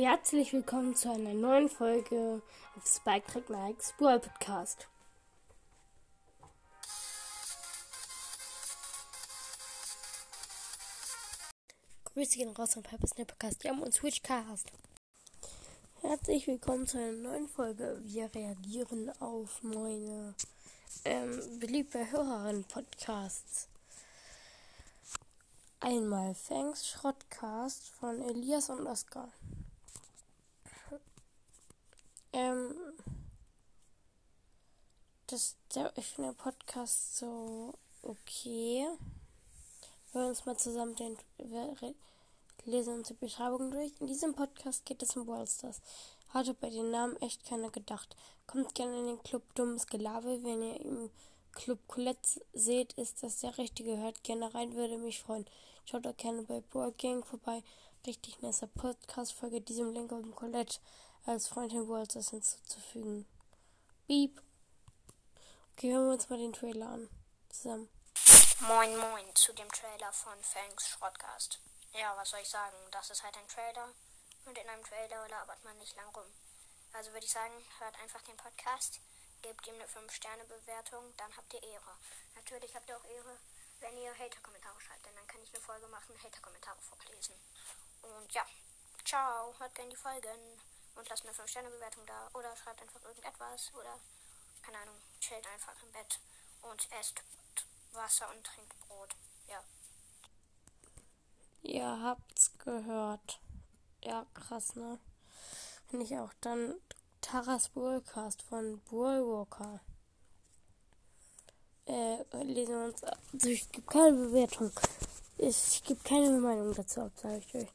Herzlich willkommen zu einer neuen Folge auf Spike Track Nikes Brawl Podcast. Grüße gehen raus an Pepper Snappercast, Jam und Switchcast. Herzlich willkommen zu einer neuen Folge. Wir reagieren auf meine ähm, beliebte Hörerin-Podcasts. Einmal Fangs Schrottcast von Elias und Oskar. Ähm, das, der, ich finde der Podcast so okay. Wir hören uns mal zusammen den, wir lesen uns die Beschreibung durch. In diesem Podcast geht es um Wallstars. Hatte bei den Namen echt keiner gedacht. Kommt gerne in den Club Dummes Gelaber. Wenn ihr im Club Colette seht, ist das der richtige. Hört gerne rein, würde mich freuen. Schaut auch gerne bei Board Gang vorbei. Richtig nice Podcast-Folge. Diesem Link dem Colette als Freundin Walters hinzuzufügen. Beep. Okay, hören wir uns mal den Trailer an. Zusammen. Moin Moin zu dem Trailer von Fangs Schrottcast. Ja, was soll ich sagen? Das ist halt ein Trailer und in einem Trailer labert man nicht lang rum. Also würde ich sagen, hört einfach den Podcast, gebt ihm eine 5-Sterne-Bewertung, dann habt ihr Ehre. Natürlich habt ihr auch Ehre, wenn ihr Hater-Kommentare schreibt, denn dann kann ich eine Folge machen, Hater-Kommentare vorlesen. Und ja, ciao, hört gerne die Folgen und lasst eine 5-Sterne-Bewertung da. Oder schreibt einfach irgendetwas. Oder, keine Ahnung, chillt einfach im Bett und esst Wasser und trinkt Brot. Ja. Ihr habt's gehört. Ja, krass, ne? Finde ich auch. Dann Taras Broadcast von Bullwalker. Äh, lesen wir uns. Also ich gebe keine Bewertung. Ich gebe keine Meinung dazu ab, sage ich euch.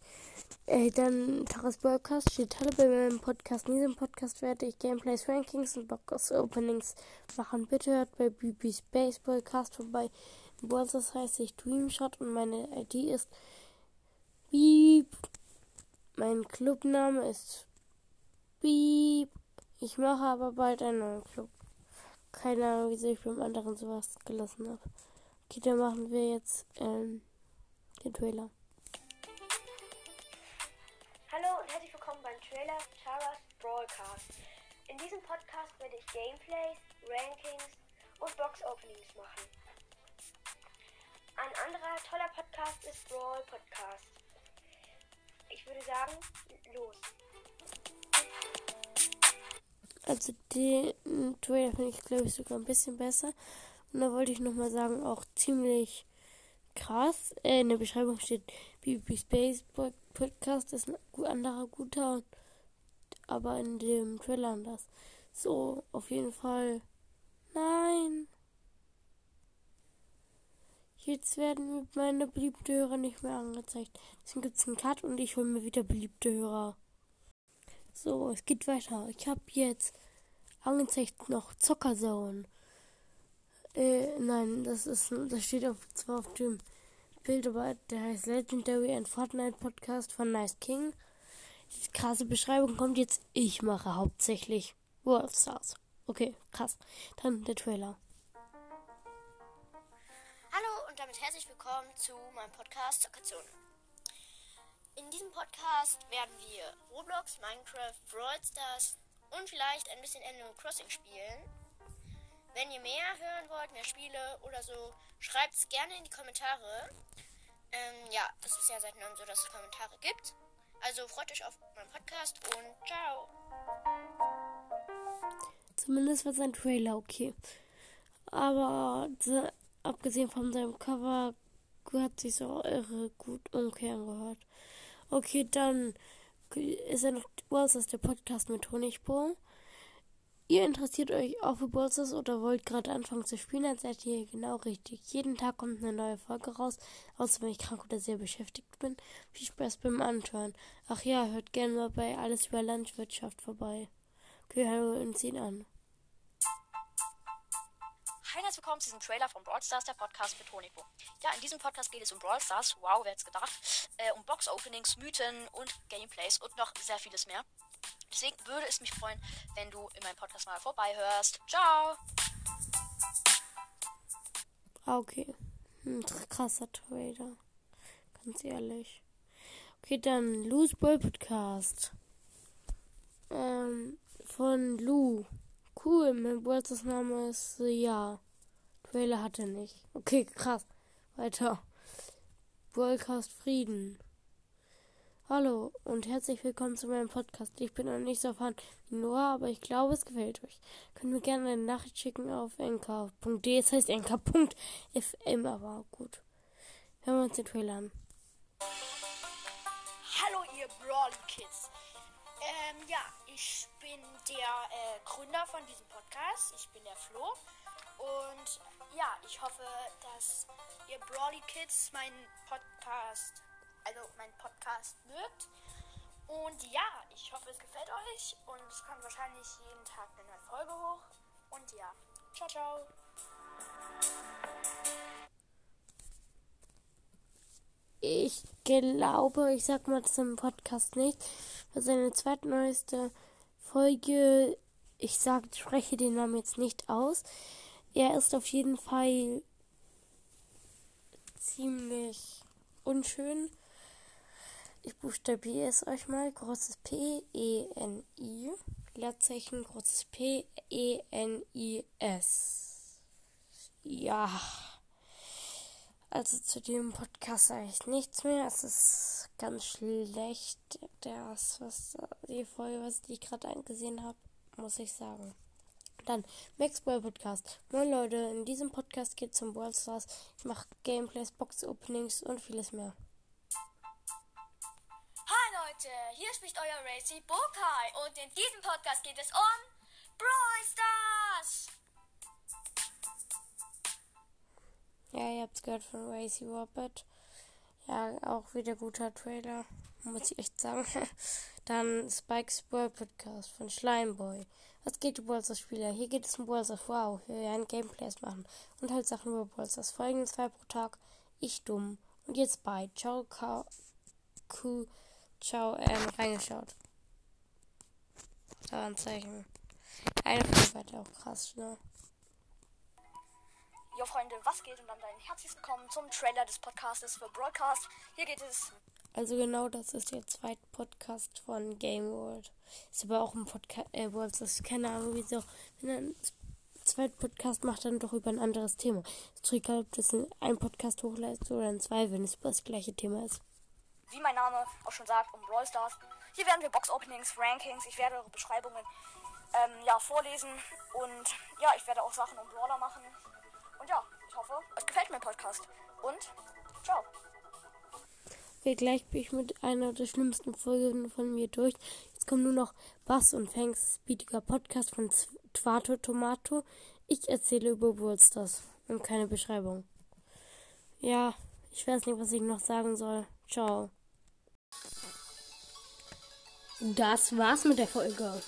Äh, dann Taras Broadcast steht alle bei meinem Podcast. In diesem Podcast werde ich Gameplays, Rankings und Box Openings machen. Bitte hört bei BB's Baseballcast vorbei. Das heißt ich Dreamshot und meine ID ist Beep. Mein Clubname ist Beep. Ich mache aber bald einen neuen Club. Keine Ahnung, wieso ich beim anderen sowas gelassen habe. Okay, dann machen wir jetzt ähm, den Trailer. Trailer Taras Broadcast. In diesem Podcast werde ich Gameplays, Rankings und Box Openings machen. Ein anderer toller Podcast ist Brawl Podcast. Ich würde sagen, los. Also den Trailer finde ich glaube ich sogar ein bisschen besser. Und da wollte ich nochmal sagen, auch ziemlich krass. Äh, in der Beschreibung steht BB Space Podcast ist ein anderer guter aber in dem Trailer anders. So, auf jeden Fall. Nein. Jetzt werden meine beliebten Hörer nicht mehr angezeigt. Deswegen gibt es einen Cut und ich hole mir wieder beliebte Hörer. So, es geht weiter. Ich habe jetzt angezeigt noch Zockerzone. Äh, nein, das ist, das steht auf, zwar auf dem Bild, aber der heißt Legendary and Fortnite Podcast von Nice King. Die krasse Beschreibung kommt jetzt. Ich mache hauptsächlich World Stars. Okay, krass. Dann der Trailer. Hallo und damit herzlich willkommen zu meinem Podcast Zockerzone. In diesem Podcast werden wir Roblox, Minecraft, Brawl Stars und vielleicht ein bisschen Animal Crossing spielen. Wenn ihr mehr hören wollt, mehr Spiele oder so, schreibt es gerne in die Kommentare. Ähm, ja, das ist ja seit neuem so, dass es Kommentare gibt. Also freut euch auf meinen Podcast und ciao. Zumindest wird sein Trailer okay. Aber abgesehen von seinem Cover hat sich so irre gut umkehren angehört. Okay, dann ist er noch Ballstars, der Podcast mit Honigbo. Ihr interessiert euch auch für Ballstars oder wollt gerade anfangen zu spielen, dann seid ihr genau richtig. Jeden Tag kommt eine neue Folge raus, außer wenn ich krank oder sehr beschäftigt bin. Viel Spaß beim Anschauen. Ach ja, hört gerne mal bei Alles über Landwirtschaft vorbei. Okay, hören uns ihn an. Hi, herzlich willkommen zu diesem Trailer von Brawl Stars, der Podcast mit Honigbo. Ja, in diesem Podcast geht es um Brawl Stars, wow, wer hätte gedacht, äh, um Box-Openings, Mythen und Gameplays und noch sehr vieles mehr. Deswegen würde es mich freuen, wenn du in meinem Podcast mal vorbeihörst. Ciao! Ah, okay. Ein krasser Trader. Ganz ehrlich. Okay, dann Loose Ball Podcast. Ähm, von Lou. Cool, mein Geburtstagsname ist ja. Trailer hat er nicht. Okay, krass. Weiter. Broadcast Frieden. Hallo und herzlich willkommen zu meinem Podcast. Ich bin noch nicht so fan wie Noah, aber ich glaube, es gefällt euch. Könnt mir gerne eine Nachricht schicken auf enka.de. Es heißt enka.fm, aber gut. Hören wir uns den Trailer an. Hallo ihr Brawly Kids. Ähm, ja, ich bin der äh, Gründer von diesem Podcast. Ich bin der Flo. Und ja, ich hoffe, dass ihr Brawly Kids meinen Podcast, also meinen Podcast mögt. Und ja, ich hoffe, es gefällt euch. Und es kommt wahrscheinlich jeden Tag eine neue Folge hoch. Und ja, ciao, ciao. Ich glaube, ich sag mal im Podcast nicht, weil seine zweitneueste Folge, ich sag, ich spreche den Namen jetzt nicht aus. Er ist auf jeden Fall ziemlich unschön. Ich buchstabiere es euch mal. Großes P, E, N, I. Leerzeichen, großes P, E, N, I, S. Ja. Also zu dem Podcast sage ich nichts mehr. Es ist ganz schlecht. Das, was die Folge, was ich gerade angesehen habe, muss ich sagen. Dann Maxwell Podcast. Moin Leute, in diesem Podcast geht es um World Stars. Ich mache Gameplays, Box Openings und vieles mehr. Leute, hier spricht euer Racy Bokai und in diesem Podcast geht es um Brawl Stars. Ja, ihr habt's gehört von Racy Robert. Ja, auch wieder guter Trailer, muss ich echt sagen. Dann Spikes World Podcast von Schleimboy. Was geht über Ballstars Spieler? Hier geht es um Ballstars. Wow, wir werden Gameplays machen und halt Sachen über Ballstars. Folgende zwei pro Tag. Ich dumm. Und jetzt bye. Ciao, Ka Ku. Ciao, ähm, reingeschaut. Da war ein Zeichen. Eine Folge war auch krass, ne? Jo Freunde, was geht und dann ein herzliches Willkommen zum Trailer des Podcastes für Broadcast. Hier geht es Also genau das ist der zweite Podcast von Game World. Ist aber auch ein Podcast, äh, World, das ist keine Ahnung wieso. Wenn er einen zweiten Podcast macht, dann doch über ein anderes Thema. Ist doch egal, ob das ein Podcast hochlässt oder ein zwei, wenn es über das gleiche Thema ist. Wie mein Name auch schon sagt, um Brawl Stars. Hier werden wir Box-Openings, Rankings, ich werde eure Beschreibungen ähm, ja, vorlesen und ja, ich werde auch Sachen um Brawler machen. Und ja, ich hoffe, euch gefällt mein Podcast. Und ciao. Okay, gleich bin ich mit einer der schlimmsten Folgen von mir durch. Jetzt kommen nur noch Bass und Fangs speediger Podcast von Twato Tomato. Ich erzähle über Wursters und keine Beschreibung. Ja, ich weiß nicht, was ich noch sagen soll. Ciao. Das war's mit der Folge.